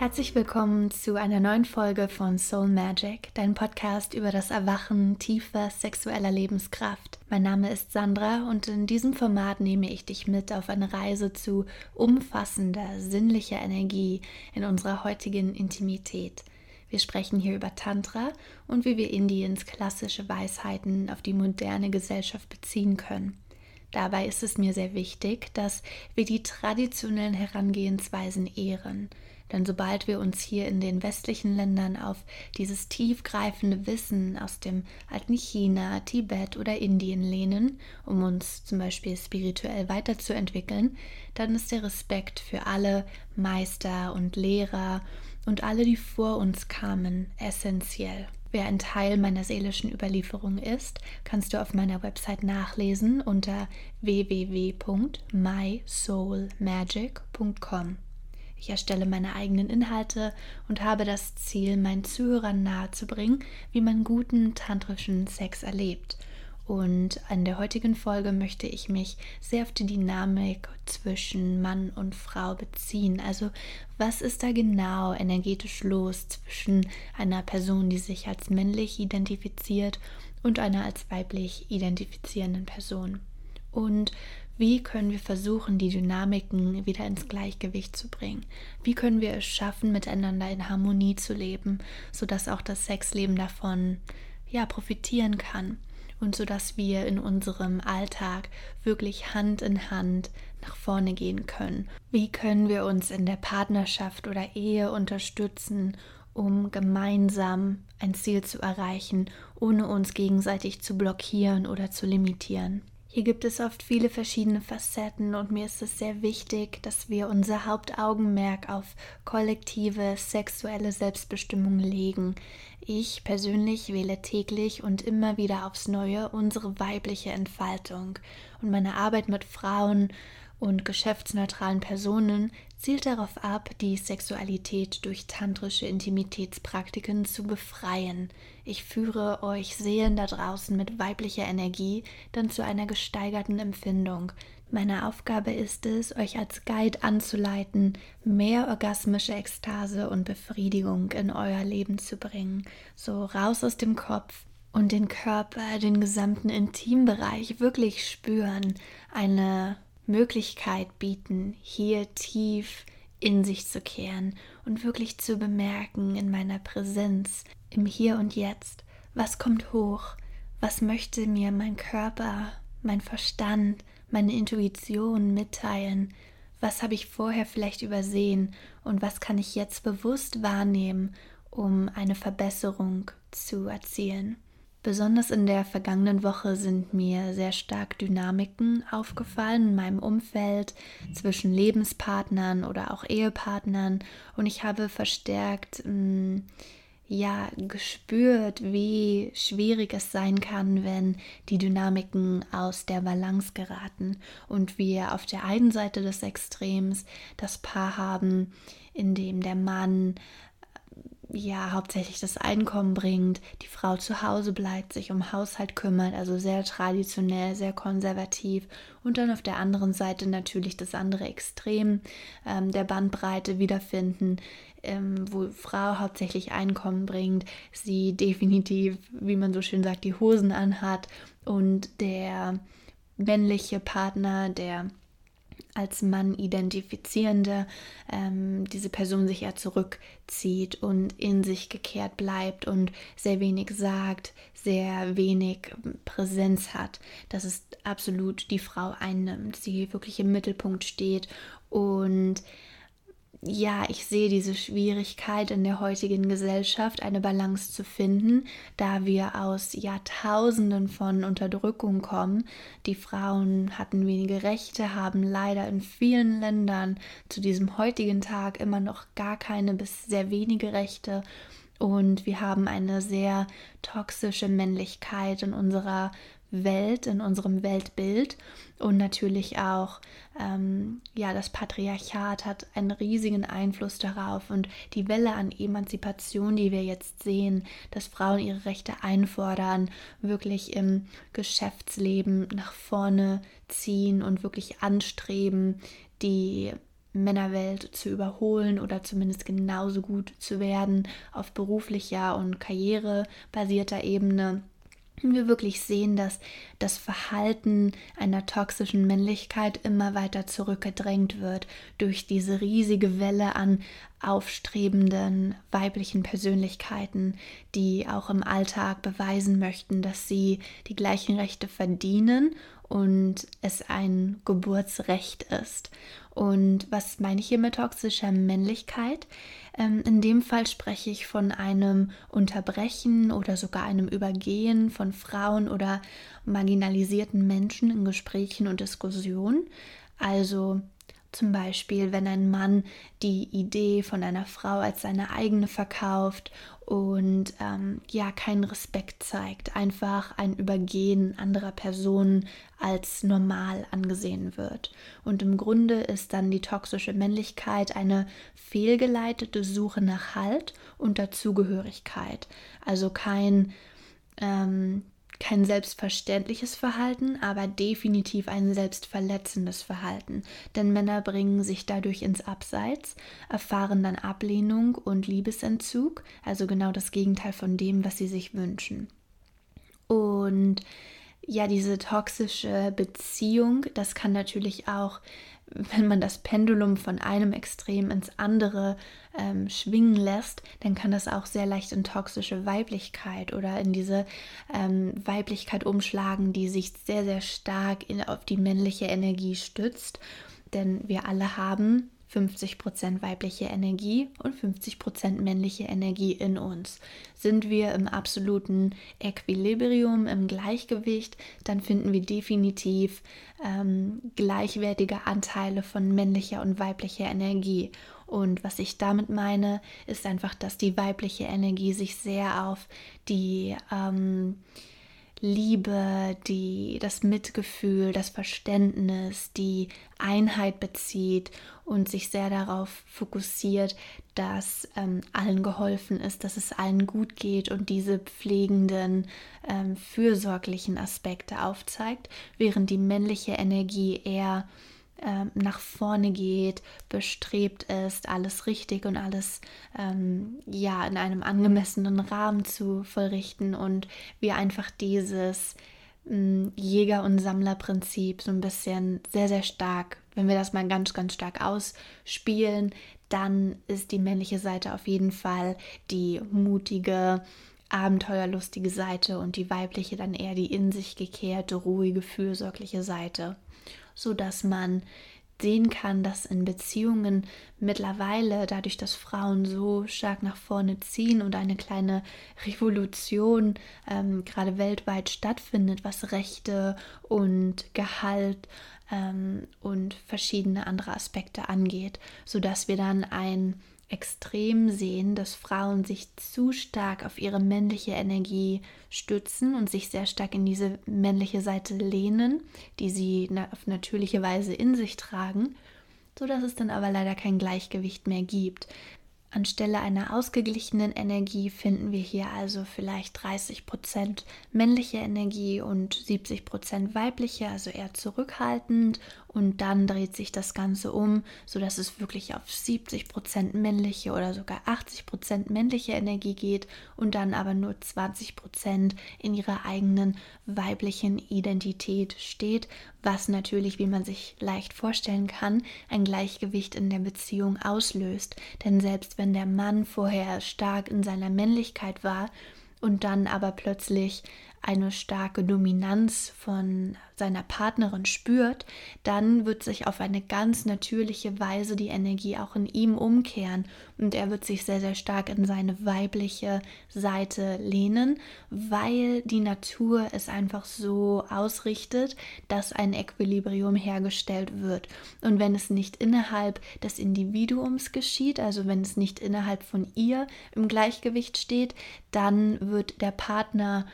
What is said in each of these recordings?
Herzlich willkommen zu einer neuen Folge von Soul Magic, dein Podcast über das Erwachen tiefer sexueller Lebenskraft. Mein Name ist Sandra und in diesem Format nehme ich dich mit auf eine Reise zu umfassender, sinnlicher Energie in unserer heutigen Intimität. Wir sprechen hier über Tantra und wie wir Indiens klassische Weisheiten auf die moderne Gesellschaft beziehen können. Dabei ist es mir sehr wichtig, dass wir die traditionellen Herangehensweisen ehren denn sobald wir uns hier in den westlichen Ländern auf dieses tiefgreifende Wissen aus dem alten China, Tibet oder Indien lehnen, um uns zum Beispiel spirituell weiterzuentwickeln, dann ist der Respekt für alle Meister und Lehrer und alle, die vor uns kamen, essentiell. Wer ein Teil meiner seelischen Überlieferung ist, kannst du auf meiner Website nachlesen unter www.mysoulmagic.com. Ich erstelle meine eigenen Inhalte und habe das Ziel, meinen Zuhörern nahezubringen, wie man guten tantrischen Sex erlebt. Und in der heutigen Folge möchte ich mich sehr auf die Dynamik zwischen Mann und Frau beziehen. Also was ist da genau energetisch los zwischen einer Person, die sich als männlich identifiziert und einer als weiblich identifizierenden Person? Und wie können wir versuchen, die Dynamiken wieder ins Gleichgewicht zu bringen? Wie können wir es schaffen, miteinander in Harmonie zu leben, sodass auch das Sexleben davon ja profitieren kann und sodass wir in unserem Alltag wirklich Hand in Hand nach vorne gehen können? Wie können wir uns in der Partnerschaft oder Ehe unterstützen, um gemeinsam ein Ziel zu erreichen, ohne uns gegenseitig zu blockieren oder zu limitieren? Hier gibt es oft viele verschiedene Facetten und mir ist es sehr wichtig, dass wir unser Hauptaugenmerk auf kollektive sexuelle Selbstbestimmung legen. Ich persönlich wähle täglich und immer wieder aufs Neue unsere weibliche Entfaltung und meine Arbeit mit Frauen und geschäftsneutralen Personen zielt darauf ab, die Sexualität durch tantrische Intimitätspraktiken zu befreien. Ich führe euch Seelen da draußen mit weiblicher Energie dann zu einer gesteigerten Empfindung. Meine Aufgabe ist es, euch als Guide anzuleiten, mehr orgasmische Ekstase und Befriedigung in euer Leben zu bringen. So raus aus dem Kopf und den Körper, den gesamten Intimbereich wirklich spüren. Eine Möglichkeit bieten, hier tief in sich zu kehren und wirklich zu bemerken in meiner Präsenz, im Hier und Jetzt, was kommt hoch, was möchte mir mein Körper, mein Verstand, meine Intuition mitteilen, was habe ich vorher vielleicht übersehen? Und was kann ich jetzt bewusst wahrnehmen, um eine Verbesserung zu erzielen. Besonders in der vergangenen Woche sind mir sehr stark Dynamiken aufgefallen in meinem Umfeld zwischen Lebenspartnern oder auch Ehepartnern. Und ich habe verstärkt mh, mm, ja gespürt, wie schwierig es sein kann, wenn die Dynamiken aus der Balance geraten. Und wir auf der einen Seite des Extrems das Paar haben, in dem der Mann ja hauptsächlich das Einkommen bringt, die Frau zu Hause bleibt, sich um Haushalt kümmert, also sehr traditionell, sehr konservativ. Und dann auf der anderen Seite natürlich das andere Extrem ähm, der Bandbreite wiederfinden, ähm, wo Frau hauptsächlich Einkommen bringt, sie definitiv, wie man so schön sagt, die Hosen anhat und der männliche Partner, der als Mann identifizierende ähm, diese Person sich eher zurückzieht und in sich gekehrt bleibt und sehr wenig sagt, sehr wenig Präsenz hat, dass es absolut die Frau einnimmt, sie wirklich im Mittelpunkt steht und ja, ich sehe diese Schwierigkeit in der heutigen Gesellschaft, eine Balance zu finden, da wir aus Jahrtausenden von Unterdrückung kommen. Die Frauen hatten wenige Rechte, haben leider in vielen Ländern zu diesem heutigen Tag immer noch gar keine bis sehr wenige Rechte. Und wir haben eine sehr toxische Männlichkeit in unserer Welt, in unserem Weltbild. Und natürlich auch ähm, ja das Patriarchat hat einen riesigen Einfluss darauf und die Welle an Emanzipation, die wir jetzt sehen, dass Frauen ihre Rechte einfordern, wirklich im Geschäftsleben nach vorne ziehen und wirklich anstreben, die Männerwelt zu überholen oder zumindest genauso gut zu werden auf beruflicher und karrierebasierter Ebene wir wirklich sehen, dass das Verhalten einer toxischen Männlichkeit immer weiter zurückgedrängt wird durch diese riesige Welle an aufstrebenden weiblichen Persönlichkeiten, die auch im Alltag beweisen möchten, dass sie die gleichen Rechte verdienen und es ein Geburtsrecht ist. Und was meine ich hier mit toxischer Männlichkeit? Ähm, in dem Fall spreche ich von einem Unterbrechen oder sogar einem Übergehen von Frauen oder marginalisierten Menschen in Gesprächen und Diskussionen. Also zum Beispiel, wenn ein Mann die Idee von einer Frau als seine eigene verkauft und ähm, ja keinen Respekt zeigt, einfach ein Übergehen anderer Personen als normal angesehen wird. Und im Grunde ist dann die toxische Männlichkeit eine fehlgeleitete Suche nach Halt und Dazugehörigkeit. Also kein ähm, kein selbstverständliches Verhalten, aber definitiv ein selbstverletzendes Verhalten. Denn Männer bringen sich dadurch ins Abseits, erfahren dann Ablehnung und Liebesentzug, also genau das Gegenteil von dem, was sie sich wünschen. Und ja, diese toxische Beziehung, das kann natürlich auch wenn man das Pendulum von einem Extrem ins andere ähm, schwingen lässt, dann kann das auch sehr leicht in toxische Weiblichkeit oder in diese ähm, Weiblichkeit umschlagen, die sich sehr, sehr stark in, auf die männliche Energie stützt. Denn wir alle haben 50% weibliche Energie und 50% männliche Energie in uns. Sind wir im absoluten Equilibrium, im Gleichgewicht, dann finden wir definitiv ähm, gleichwertige Anteile von männlicher und weiblicher Energie. Und was ich damit meine, ist einfach, dass die weibliche Energie sich sehr auf die ähm, Liebe, die, das Mitgefühl, das Verständnis, die Einheit bezieht und sich sehr darauf fokussiert, dass ähm, allen geholfen ist, dass es allen gut geht und diese pflegenden, ähm, fürsorglichen Aspekte aufzeigt, während die männliche Energie eher ähm, nach vorne geht, bestrebt ist, alles richtig und alles ähm, ja in einem angemessenen Rahmen zu vollrichten und wir einfach dieses ähm, Jäger- und Sammlerprinzip so ein bisschen sehr, sehr stark, wenn wir das mal ganz, ganz stark ausspielen, dann ist die männliche Seite auf jeden Fall die mutige, abenteuerlustige Seite und die weibliche dann eher die in sich gekehrte, ruhige, fürsorgliche Seite so dass man sehen kann, dass in Beziehungen mittlerweile, dadurch, dass Frauen so stark nach vorne ziehen und eine kleine Revolution ähm, gerade weltweit stattfindet, was Rechte und Gehalt ähm, und verschiedene andere Aspekte angeht, sodass wir dann ein extrem sehen, dass Frauen sich zu stark auf ihre männliche Energie stützen und sich sehr stark in diese männliche Seite lehnen, die sie auf natürliche Weise in sich tragen, sodass es dann aber leider kein Gleichgewicht mehr gibt. Anstelle einer ausgeglichenen Energie finden wir hier also vielleicht 30% männliche Energie und 70% weibliche, also eher zurückhaltend. Und dann dreht sich das Ganze um, sodass es wirklich auf 70% männliche oder sogar 80% männliche Energie geht und dann aber nur 20% in ihrer eigenen weiblichen Identität steht, was natürlich, wie man sich leicht vorstellen kann, ein Gleichgewicht in der Beziehung auslöst. Denn selbst wenn der Mann vorher stark in seiner Männlichkeit war und dann aber plötzlich eine starke Dominanz von seiner Partnerin spürt, dann wird sich auf eine ganz natürliche Weise die Energie auch in ihm umkehren und er wird sich sehr, sehr stark in seine weibliche Seite lehnen, weil die Natur es einfach so ausrichtet, dass ein Equilibrium hergestellt wird. Und wenn es nicht innerhalb des Individuums geschieht, also wenn es nicht innerhalb von ihr im Gleichgewicht steht, dann wird der Partner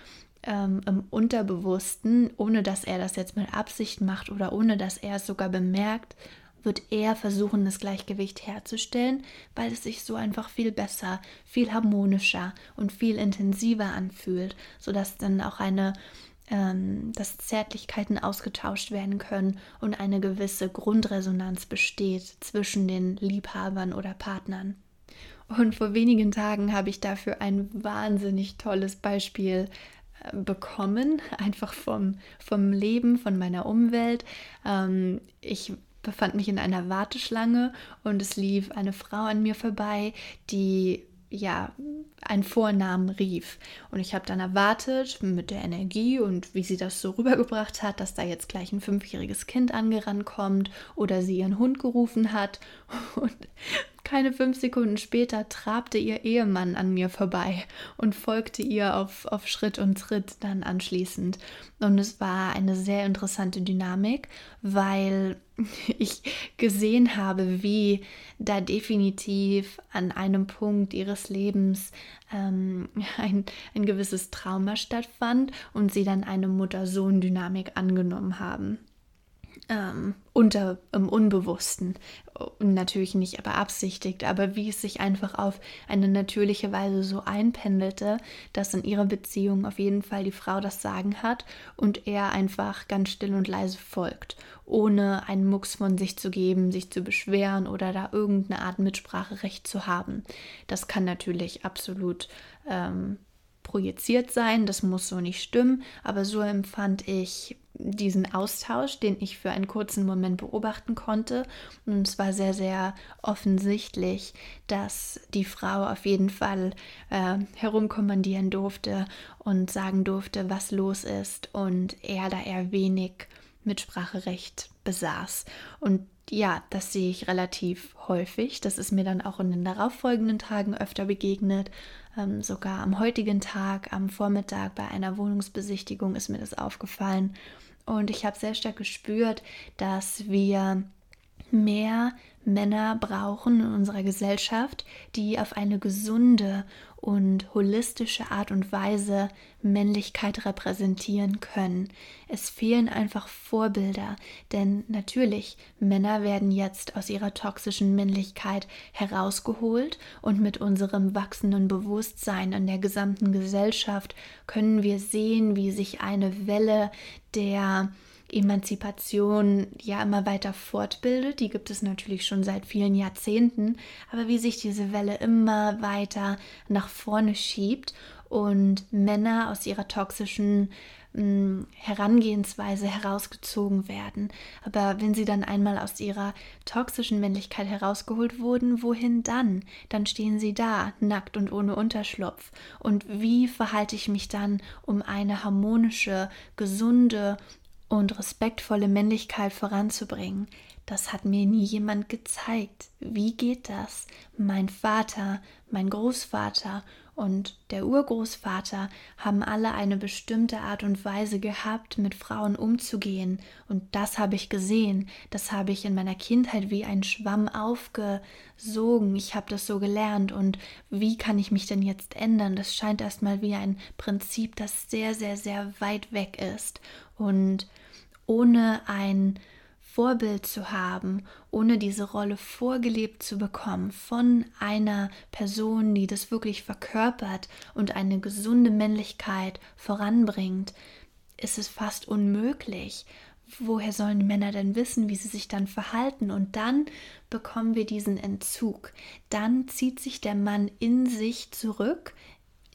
ähm, im Unterbewussten, ohne dass er das jetzt mit Absicht macht oder ohne dass er es sogar bemerkt, wird er versuchen, das Gleichgewicht herzustellen, weil es sich so einfach viel besser, viel harmonischer und viel intensiver anfühlt, sodass dann auch eine ähm, dass Zärtlichkeiten ausgetauscht werden können und eine gewisse Grundresonanz besteht zwischen den Liebhabern oder Partnern. Und vor wenigen Tagen habe ich dafür ein wahnsinnig tolles Beispiel bekommen, einfach vom, vom Leben, von meiner Umwelt. Ähm, ich befand mich in einer Warteschlange und es lief eine Frau an mir vorbei, die ja einen Vornamen rief. Und ich habe dann erwartet, mit der Energie und wie sie das so rübergebracht hat, dass da jetzt gleich ein fünfjähriges Kind angerannt kommt oder sie ihren Hund gerufen hat. Und keine fünf Sekunden später trabte ihr Ehemann an mir vorbei und folgte ihr auf, auf Schritt und Tritt dann anschließend. Und es war eine sehr interessante Dynamik, weil ich gesehen habe, wie da definitiv an einem Punkt ihres Lebens ähm, ein, ein gewisses Trauma stattfand und sie dann eine Mutter-Sohn-Dynamik angenommen haben ähm, unter im Unbewussten natürlich nicht beabsichtigt, aber wie es sich einfach auf eine natürliche Weise so einpendelte, dass in ihrer Beziehung auf jeden Fall die Frau das Sagen hat und er einfach ganz still und leise folgt, ohne einen Mucks von sich zu geben, sich zu beschweren oder da irgendeine Art Mitspracherecht zu haben. Das kann natürlich absolut ähm, projiziert sein, das muss so nicht stimmen, aber so empfand ich diesen Austausch, den ich für einen kurzen Moment beobachten konnte. Und es war sehr, sehr offensichtlich, dass die Frau auf jeden Fall äh, herumkommandieren durfte und sagen durfte, was los ist und er da eher wenig Mitspracherecht besaß. Und ja, das sehe ich relativ häufig. Das ist mir dann auch in den darauffolgenden Tagen öfter begegnet. Ähm, sogar am heutigen Tag, am Vormittag bei einer Wohnungsbesichtigung ist mir das aufgefallen. Und ich habe sehr stark gespürt, dass wir mehr Männer brauchen in unserer Gesellschaft, die auf eine gesunde und holistische Art und Weise Männlichkeit repräsentieren können. Es fehlen einfach Vorbilder, denn natürlich, Männer werden jetzt aus ihrer toxischen Männlichkeit herausgeholt und mit unserem wachsenden Bewusstsein in der gesamten Gesellschaft können wir sehen, wie sich eine Welle der Emanzipation ja immer weiter fortbildet. Die gibt es natürlich schon seit vielen Jahrzehnten, aber wie sich diese Welle immer weiter nach vorne schiebt und Männer aus ihrer toxischen mm, Herangehensweise herausgezogen werden. Aber wenn sie dann einmal aus ihrer toxischen Männlichkeit herausgeholt wurden, wohin dann? Dann stehen sie da, nackt und ohne Unterschlupf. Und wie verhalte ich mich dann, um eine harmonische, gesunde und respektvolle Männlichkeit voranzubringen. Das hat mir nie jemand gezeigt. Wie geht das? Mein Vater, mein Großvater und der Urgroßvater haben alle eine bestimmte Art und Weise gehabt, mit Frauen umzugehen. Und das habe ich gesehen. Das habe ich in meiner Kindheit wie ein Schwamm aufgesogen. Ich habe das so gelernt. Und wie kann ich mich denn jetzt ändern? Das scheint erstmal wie ein Prinzip, das sehr, sehr, sehr weit weg ist. Und ohne ein Vorbild zu haben, ohne diese Rolle vorgelebt zu bekommen von einer Person, die das wirklich verkörpert und eine gesunde Männlichkeit voranbringt, ist es fast unmöglich. Woher sollen die Männer denn wissen, wie sie sich dann verhalten? Und dann bekommen wir diesen Entzug. Dann zieht sich der Mann in sich zurück,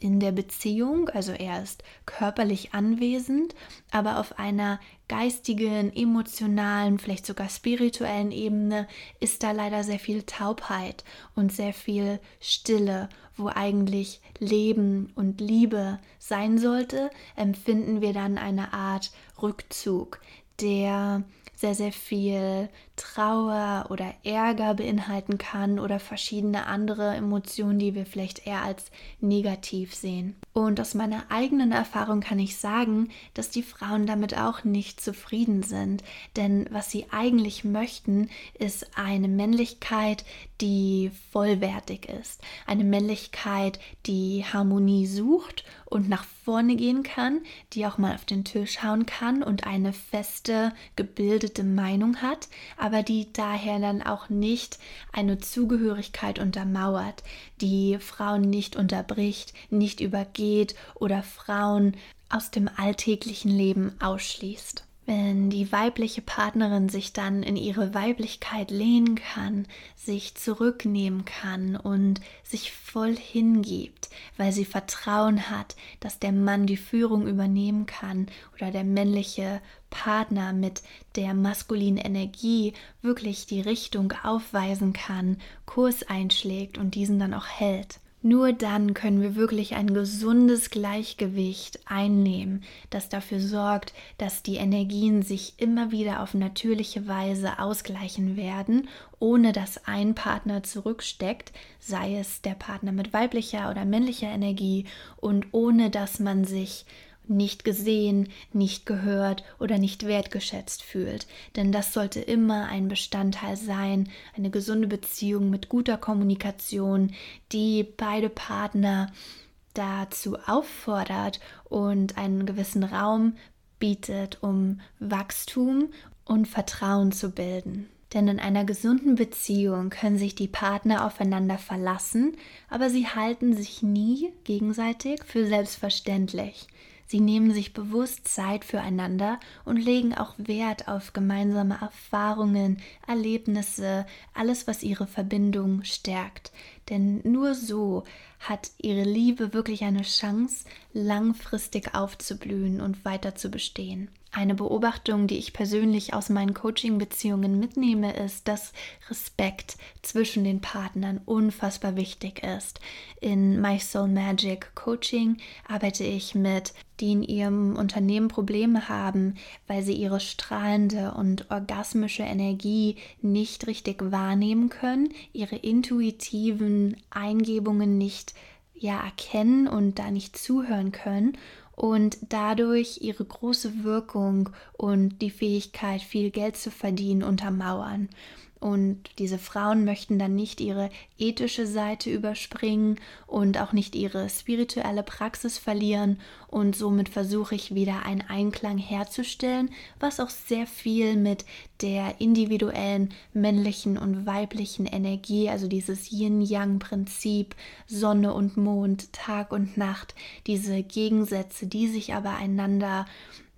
in der Beziehung, also er ist körperlich anwesend, aber auf einer geistigen, emotionalen, vielleicht sogar spirituellen Ebene ist da leider sehr viel Taubheit und sehr viel Stille, wo eigentlich Leben und Liebe sein sollte, empfinden wir dann eine Art Rückzug, der sehr, sehr viel Trauer oder Ärger beinhalten kann oder verschiedene andere Emotionen, die wir vielleicht eher als negativ sehen. Und aus meiner eigenen Erfahrung kann ich sagen, dass die Frauen damit auch nicht zufrieden sind. Denn was sie eigentlich möchten, ist eine Männlichkeit, die vollwertig ist. Eine Männlichkeit, die Harmonie sucht und nach vorne gehen kann, die auch mal auf den Tisch hauen kann und eine feste gebildete Meinung hat, aber die daher dann auch nicht eine Zugehörigkeit untermauert, die Frauen nicht unterbricht, nicht übergeht oder Frauen aus dem alltäglichen Leben ausschließt. Wenn die weibliche Partnerin sich dann in ihre Weiblichkeit lehnen kann, sich zurücknehmen kann und sich voll hingibt, weil sie Vertrauen hat, dass der Mann die Führung übernehmen kann oder der männliche Partner mit der maskulinen Energie wirklich die Richtung aufweisen kann, Kurs einschlägt und diesen dann auch hält. Nur dann können wir wirklich ein gesundes Gleichgewicht einnehmen, das dafür sorgt, dass die Energien sich immer wieder auf natürliche Weise ausgleichen werden, ohne dass ein Partner zurücksteckt, sei es der Partner mit weiblicher oder männlicher Energie, und ohne dass man sich nicht gesehen, nicht gehört oder nicht wertgeschätzt fühlt. Denn das sollte immer ein Bestandteil sein, eine gesunde Beziehung mit guter Kommunikation, die beide Partner dazu auffordert und einen gewissen Raum bietet, um Wachstum und Vertrauen zu bilden. Denn in einer gesunden Beziehung können sich die Partner aufeinander verlassen, aber sie halten sich nie gegenseitig für selbstverständlich. Sie nehmen sich bewusst Zeit füreinander und legen auch Wert auf gemeinsame Erfahrungen, Erlebnisse, alles, was ihre Verbindung stärkt. Denn nur so hat ihre Liebe wirklich eine Chance, langfristig aufzublühen und weiter zu bestehen. Eine Beobachtung, die ich persönlich aus meinen Coaching-Beziehungen mitnehme, ist, dass Respekt zwischen den Partnern unfassbar wichtig ist. In My Soul Magic Coaching arbeite ich mit, die in ihrem Unternehmen Probleme haben, weil sie ihre strahlende und orgasmische Energie nicht richtig wahrnehmen können, ihre intuitiven Eingebungen nicht ja erkennen und da nicht zuhören können und dadurch ihre große Wirkung und die Fähigkeit, viel Geld zu verdienen, untermauern. Und diese Frauen möchten dann nicht ihre ethische Seite überspringen und auch nicht ihre spirituelle Praxis verlieren. Und somit versuche ich wieder einen Einklang herzustellen, was auch sehr viel mit der individuellen männlichen und weiblichen Energie, also dieses Yin-Yang-Prinzip, Sonne und Mond, Tag und Nacht, diese Gegensätze, die sich aber einander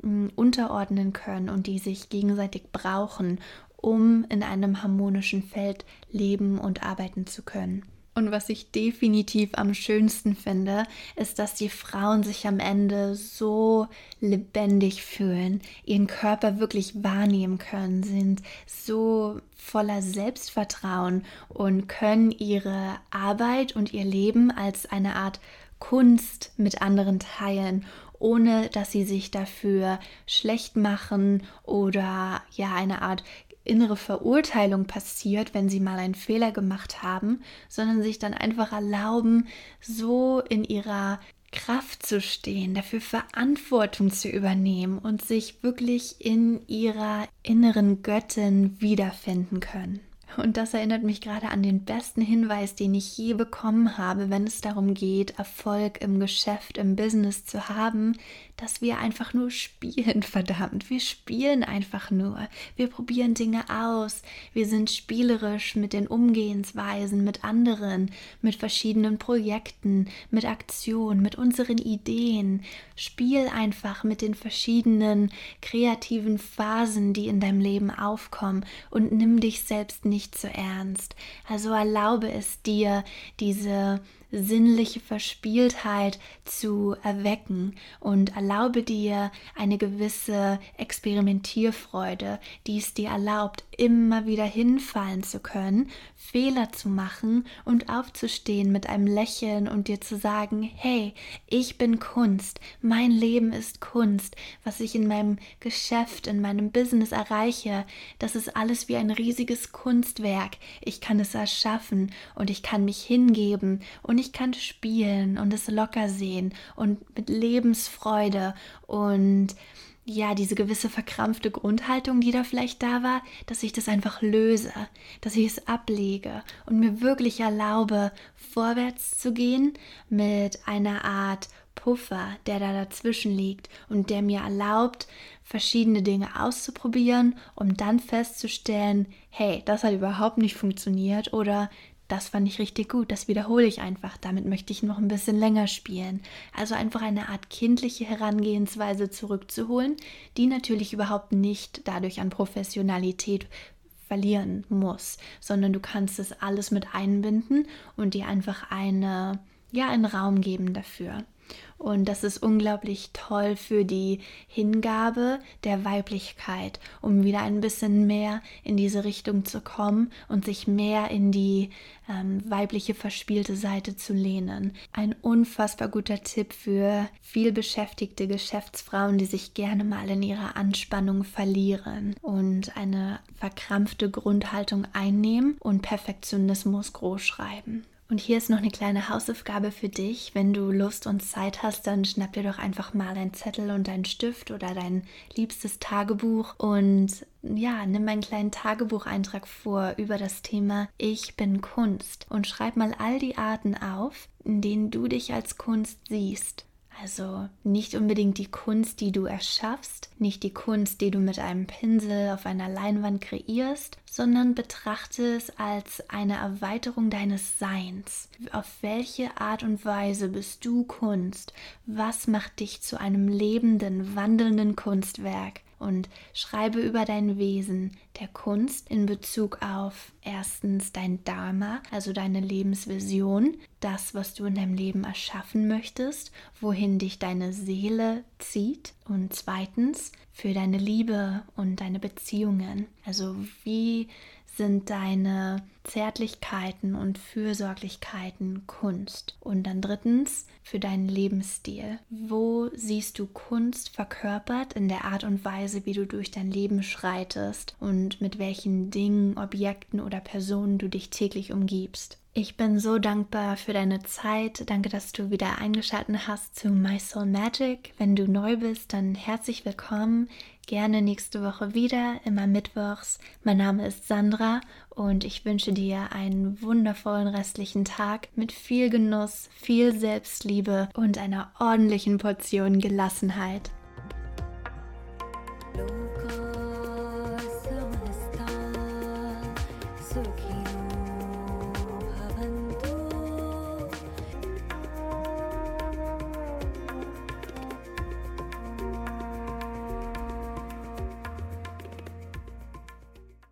mm, unterordnen können und die sich gegenseitig brauchen um in einem harmonischen Feld leben und arbeiten zu können. Und was ich definitiv am schönsten finde, ist, dass die Frauen sich am Ende so lebendig fühlen, ihren Körper wirklich wahrnehmen können, sind so voller Selbstvertrauen und können ihre Arbeit und ihr Leben als eine Art Kunst mit anderen teilen ohne dass sie sich dafür schlecht machen oder ja eine Art innere Verurteilung passiert, wenn sie mal einen Fehler gemacht haben, sondern sich dann einfach erlauben, so in ihrer Kraft zu stehen, dafür Verantwortung zu übernehmen und sich wirklich in ihrer inneren Göttin wiederfinden können. Und das erinnert mich gerade an den besten Hinweis, den ich je bekommen habe, wenn es darum geht, Erfolg im Geschäft, im Business zu haben, dass wir einfach nur spielen, verdammt. Wir spielen einfach nur. Wir probieren Dinge aus. Wir sind spielerisch mit den Umgehensweisen mit anderen, mit verschiedenen Projekten, mit Aktionen, mit unseren Ideen. Spiel einfach mit den verschiedenen kreativen Phasen, die in deinem Leben aufkommen und nimm dich selbst nicht zu ernst. Also erlaube es dir, diese sinnliche Verspieltheit zu erwecken. Und erlaube dir eine gewisse Experimentierfreude, die es dir erlaubt, immer wieder hinfallen zu können, Fehler zu machen und aufzustehen mit einem Lächeln und dir zu sagen, hey, ich bin Kunst, mein Leben ist Kunst, was ich in meinem Geschäft, in meinem Business erreiche, das ist alles wie ein riesiges Kunstwerk. Ich kann es erschaffen und ich kann mich hingeben und ich kann spielen und es locker sehen und mit Lebensfreude und ja, diese gewisse verkrampfte Grundhaltung, die da vielleicht da war, dass ich das einfach löse, dass ich es ablege und mir wirklich erlaube, vorwärts zu gehen mit einer Art Puffer, der da dazwischen liegt und der mir erlaubt, verschiedene Dinge auszuprobieren, um dann festzustellen, hey, das hat überhaupt nicht funktioniert oder das fand ich richtig gut, das wiederhole ich einfach, damit möchte ich noch ein bisschen länger spielen. Also einfach eine Art kindliche Herangehensweise zurückzuholen, die natürlich überhaupt nicht dadurch an Professionalität verlieren muss, sondern du kannst es alles mit einbinden und dir einfach eine ja einen Raum geben dafür. Und das ist unglaublich toll für die Hingabe der Weiblichkeit, um wieder ein bisschen mehr in diese Richtung zu kommen und sich mehr in die ähm, weibliche verspielte Seite zu lehnen. Ein unfassbar guter Tipp für viel beschäftigte Geschäftsfrauen, die sich gerne mal in ihrer Anspannung verlieren und eine verkrampfte Grundhaltung einnehmen und Perfektionismus großschreiben. Und hier ist noch eine kleine Hausaufgabe für dich. Wenn du Lust und Zeit hast, dann schnapp dir doch einfach mal einen Zettel und einen Stift oder dein liebstes Tagebuch und ja, nimm einen kleinen Tagebucheintrag vor über das Thema Ich bin Kunst und schreib mal all die Arten auf, in denen du dich als Kunst siehst. Also nicht unbedingt die Kunst, die du erschaffst, nicht die Kunst, die du mit einem Pinsel auf einer Leinwand kreierst, sondern betrachte es als eine Erweiterung deines Seins. Auf welche Art und Weise bist du Kunst? Was macht dich zu einem lebenden, wandelnden Kunstwerk? Und schreibe über dein Wesen der Kunst in Bezug auf erstens dein Dharma, also deine Lebensvision, das, was du in deinem Leben erschaffen möchtest, wohin dich deine Seele zieht und zweitens für deine Liebe und deine Beziehungen. Also wie sind deine Zärtlichkeiten und Fürsorglichkeiten Kunst? Und dann drittens für deinen Lebensstil. Wo siehst du Kunst verkörpert in der Art und Weise, wie du durch dein Leben schreitest und mit welchen Dingen, Objekten oder Personen du dich täglich umgibst? Ich bin so dankbar für deine Zeit. Danke, dass du wieder eingeschaltet hast zu My Soul Magic. Wenn du neu bist, dann herzlich willkommen. Gerne nächste Woche wieder, immer mittwochs. Mein Name ist Sandra und ich wünsche dir einen wundervollen restlichen Tag mit viel Genuss, viel Selbstliebe und einer ordentlichen Portion Gelassenheit.